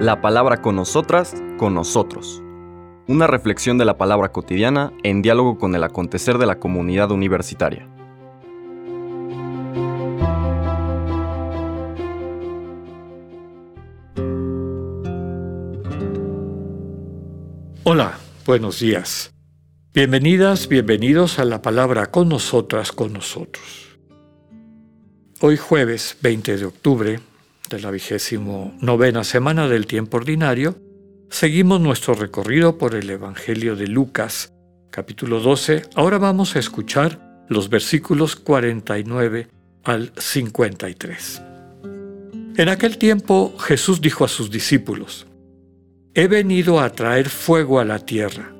La palabra con nosotras, con nosotros. Una reflexión de la palabra cotidiana en diálogo con el acontecer de la comunidad universitaria. Hola, buenos días. Bienvenidas, bienvenidos a la palabra con nosotras, con nosotros. Hoy jueves 20 de octubre de la vigésimo novena semana del tiempo ordinario, seguimos nuestro recorrido por el Evangelio de Lucas, capítulo 12. Ahora vamos a escuchar los versículos 49 al 53. En aquel tiempo Jesús dijo a sus discípulos, He venido a traer fuego a la tierra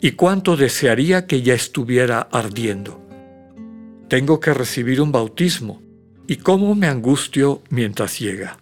y cuánto desearía que ya estuviera ardiendo. Tengo que recibir un bautismo, y cómo me angustio mientras llega.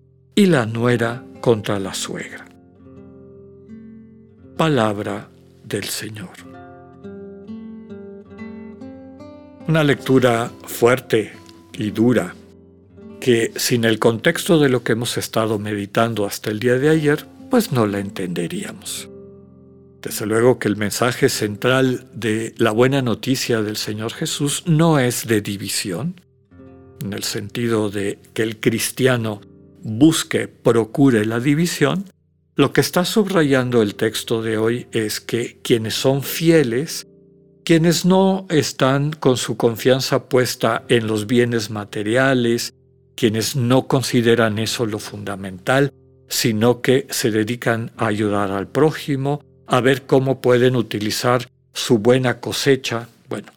y la nuera contra la suegra. Palabra del Señor. Una lectura fuerte y dura que sin el contexto de lo que hemos estado meditando hasta el día de ayer, pues no la entenderíamos. Desde luego que el mensaje central de la buena noticia del Señor Jesús no es de división, en el sentido de que el cristiano busque, procure la división, lo que está subrayando el texto de hoy es que quienes son fieles, quienes no están con su confianza puesta en los bienes materiales, quienes no consideran eso lo fundamental, sino que se dedican a ayudar al prójimo, a ver cómo pueden utilizar su buena cosecha. Bueno,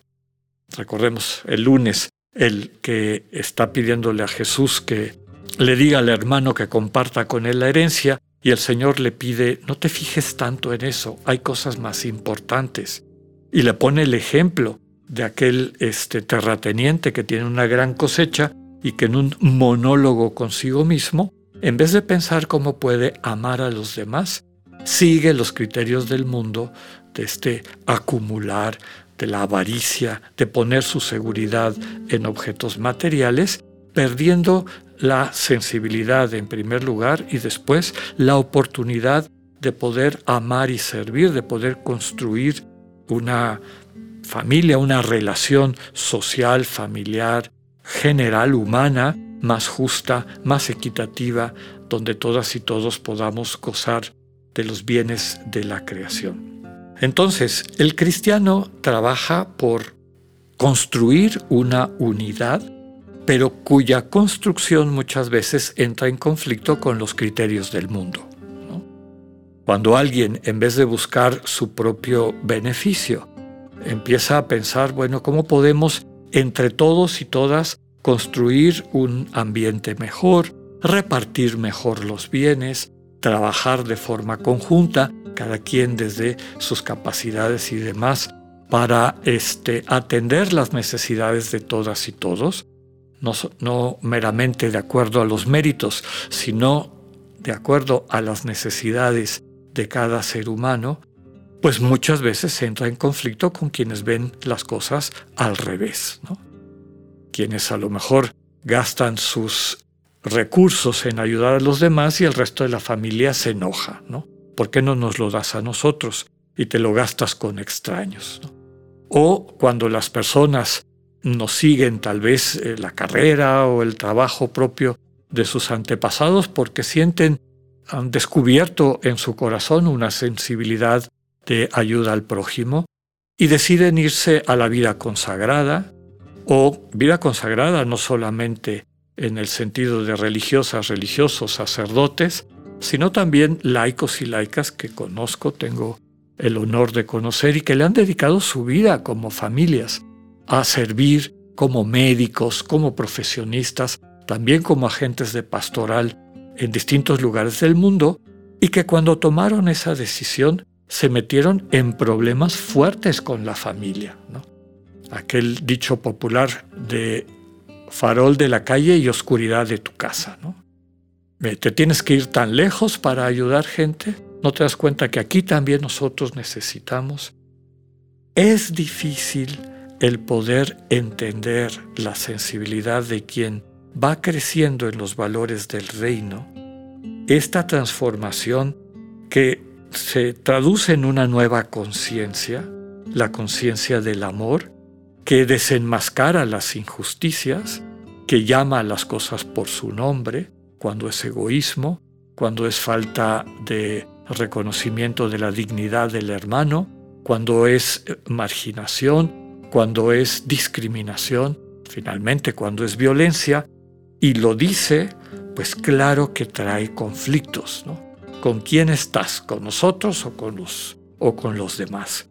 recordemos el lunes, el que está pidiéndole a Jesús que le diga al hermano que comparta con él la herencia y el Señor le pide, no te fijes tanto en eso, hay cosas más importantes. Y le pone el ejemplo de aquel este, terrateniente que tiene una gran cosecha y que en un monólogo consigo mismo, en vez de pensar cómo puede amar a los demás, sigue los criterios del mundo, de este acumular, de la avaricia, de poner su seguridad en objetos materiales, perdiendo la sensibilidad en primer lugar y después la oportunidad de poder amar y servir, de poder construir una familia, una relación social, familiar, general, humana, más justa, más equitativa, donde todas y todos podamos gozar de los bienes de la creación. Entonces, el cristiano trabaja por construir una unidad, pero cuya construcción muchas veces entra en conflicto con los criterios del mundo. Cuando alguien, en vez de buscar su propio beneficio, empieza a pensar, bueno, ¿cómo podemos entre todos y todas construir un ambiente mejor, repartir mejor los bienes, trabajar de forma conjunta, cada quien desde sus capacidades y demás, para este, atender las necesidades de todas y todos, no, no meramente de acuerdo a los méritos, sino de acuerdo a las necesidades de cada ser humano, pues muchas veces entra en conflicto con quienes ven las cosas al revés, quienes a lo mejor gastan sus recursos en ayudar a los demás y el resto de la familia se enoja, ¿no? ¿Por qué no nos lo das a nosotros y te lo gastas con extraños? O cuando las personas nos siguen tal vez eh, la carrera o el trabajo propio de sus antepasados porque sienten, han descubierto en su corazón una sensibilidad de ayuda al prójimo y deciden irse a la vida consagrada o vida consagrada no solamente en el sentido de religiosas, religiosos, sacerdotes, sino también laicos y laicas que conozco, tengo el honor de conocer y que le han dedicado su vida como familias a servir como médicos, como profesionistas, también como agentes de pastoral en distintos lugares del mundo, y que cuando tomaron esa decisión se metieron en problemas fuertes con la familia. Aquel dicho popular de farol de la calle y oscuridad de tu casa. ¿no? ¿Te tienes que ir tan lejos para ayudar gente? ¿No te das cuenta que aquí también nosotros necesitamos? Es difícil el poder entender la sensibilidad de quien va creciendo en los valores del reino, esta transformación que se traduce en una nueva conciencia, la conciencia del amor, que desenmascara las injusticias, que llama a las cosas por su nombre, cuando es egoísmo, cuando es falta de reconocimiento de la dignidad del hermano, cuando es marginación, cuando es discriminación, finalmente cuando es violencia, y lo dice, pues claro que trae conflictos, ¿no? ¿Con quién estás? ¿Con nosotros o con los, o con los demás?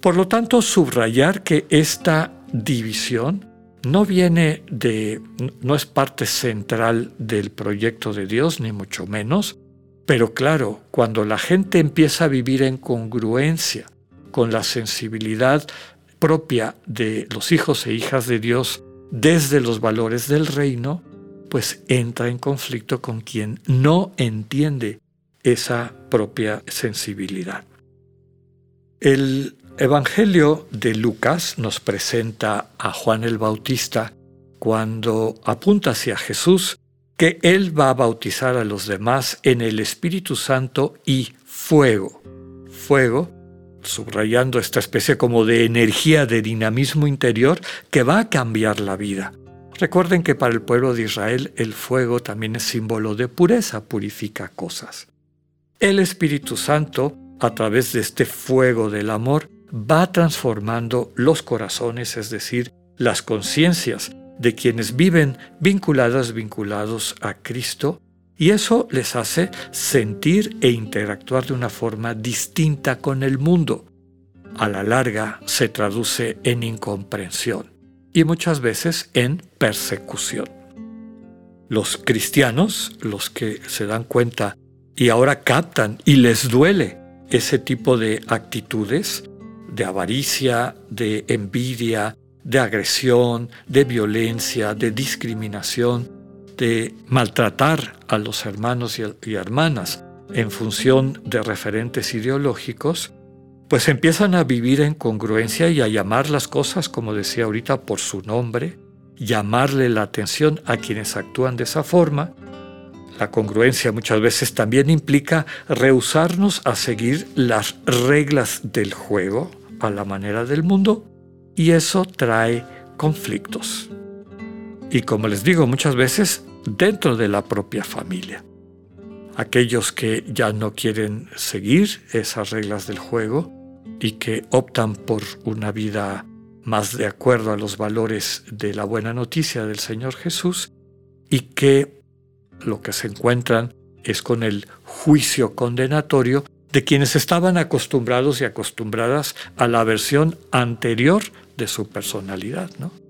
Por lo tanto, subrayar que esta división no viene de, no es parte central del proyecto de Dios, ni mucho menos, pero claro, cuando la gente empieza a vivir en congruencia con la sensibilidad propia de los hijos e hijas de Dios desde los valores del reino, pues entra en conflicto con quien no entiende esa propia sensibilidad. El Evangelio de Lucas nos presenta a Juan el Bautista cuando apunta hacia Jesús que Él va a bautizar a los demás en el Espíritu Santo y fuego. Fuego, subrayando esta especie como de energía, de dinamismo interior que va a cambiar la vida. Recuerden que para el pueblo de Israel el fuego también es símbolo de pureza, purifica cosas. El Espíritu Santo, a través de este fuego del amor, va transformando los corazones, es decir, las conciencias de quienes viven vinculadas, vinculados a Cristo, y eso les hace sentir e interactuar de una forma distinta con el mundo. A la larga se traduce en incomprensión y muchas veces en persecución. Los cristianos, los que se dan cuenta y ahora captan y les duele ese tipo de actitudes, de avaricia, de envidia, de agresión, de violencia, de discriminación, de maltratar a los hermanos y, hermanas en función de referentes ideológicos, pues empiezan a vivir en congruencia y a llamar las cosas, como decía ahorita, por su nombre, llamarle la atención a quienes actúan de esa forma. La congruencia muchas veces también implica rehusarnos a seguir las reglas del juego, a la manera del mundo y eso trae conflictos. Y como les digo muchas veces, dentro de la propia familia. Aquellos que ya no quieren seguir esas reglas del juego y que optan por una vida más de acuerdo a los valores de la buena noticia del Señor Jesús y que lo que se encuentran es con el juicio condenatorio de quienes estaban acostumbrados y acostumbradas a la versión anterior de su personalidad, ¿no?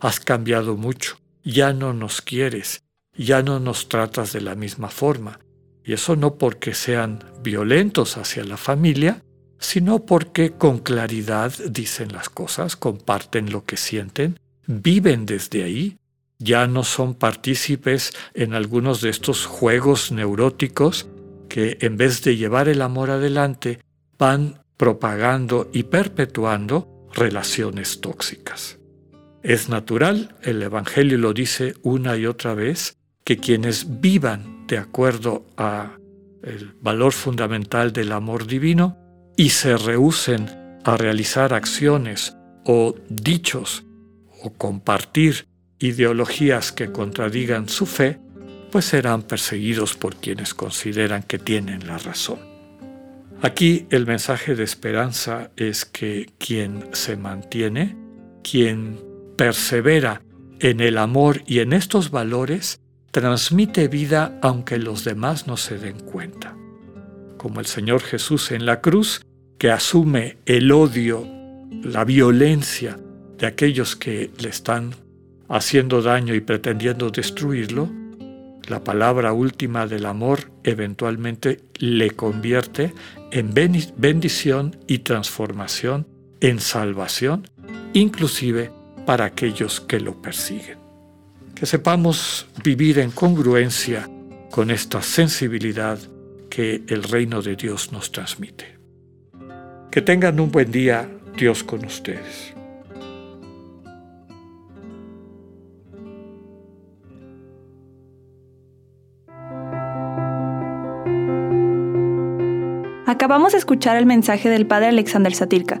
Has cambiado mucho, ya no nos quieres, ya no nos tratas de la misma forma. Y eso no porque sean violentos hacia la familia, sino porque con claridad dicen las cosas, comparten lo que sienten, viven desde ahí, ya no son partícipes en algunos de estos juegos neuróticos que en vez de llevar el amor adelante, van propagando y perpetuando relaciones tóxicas. Es natural, el Evangelio lo dice una y otra vez, que quienes vivan de acuerdo a el valor fundamental del amor divino y se rehúsen a realizar acciones o dichos o compartir ideologías que contradigan su fe, pues serán perseguidos por quienes consideran que tienen la razón. Aquí el mensaje de esperanza es que quien se mantiene, quien persevera en el amor y en estos valores, transmite vida aunque los demás no se den cuenta. Como el Señor Jesús en la cruz, que asume el odio, la violencia de aquellos que le están haciendo daño y pretendiendo destruirlo, la palabra última del amor eventualmente le convierte en bendición y transformación, en salvación, inclusive para aquellos que lo persiguen. Que sepamos vivir en congruencia con esta sensibilidad que el reino de Dios nos transmite. Que tengan un buen día, Dios con ustedes. Acabamos de escuchar el mensaje del Padre Alexander Satirka.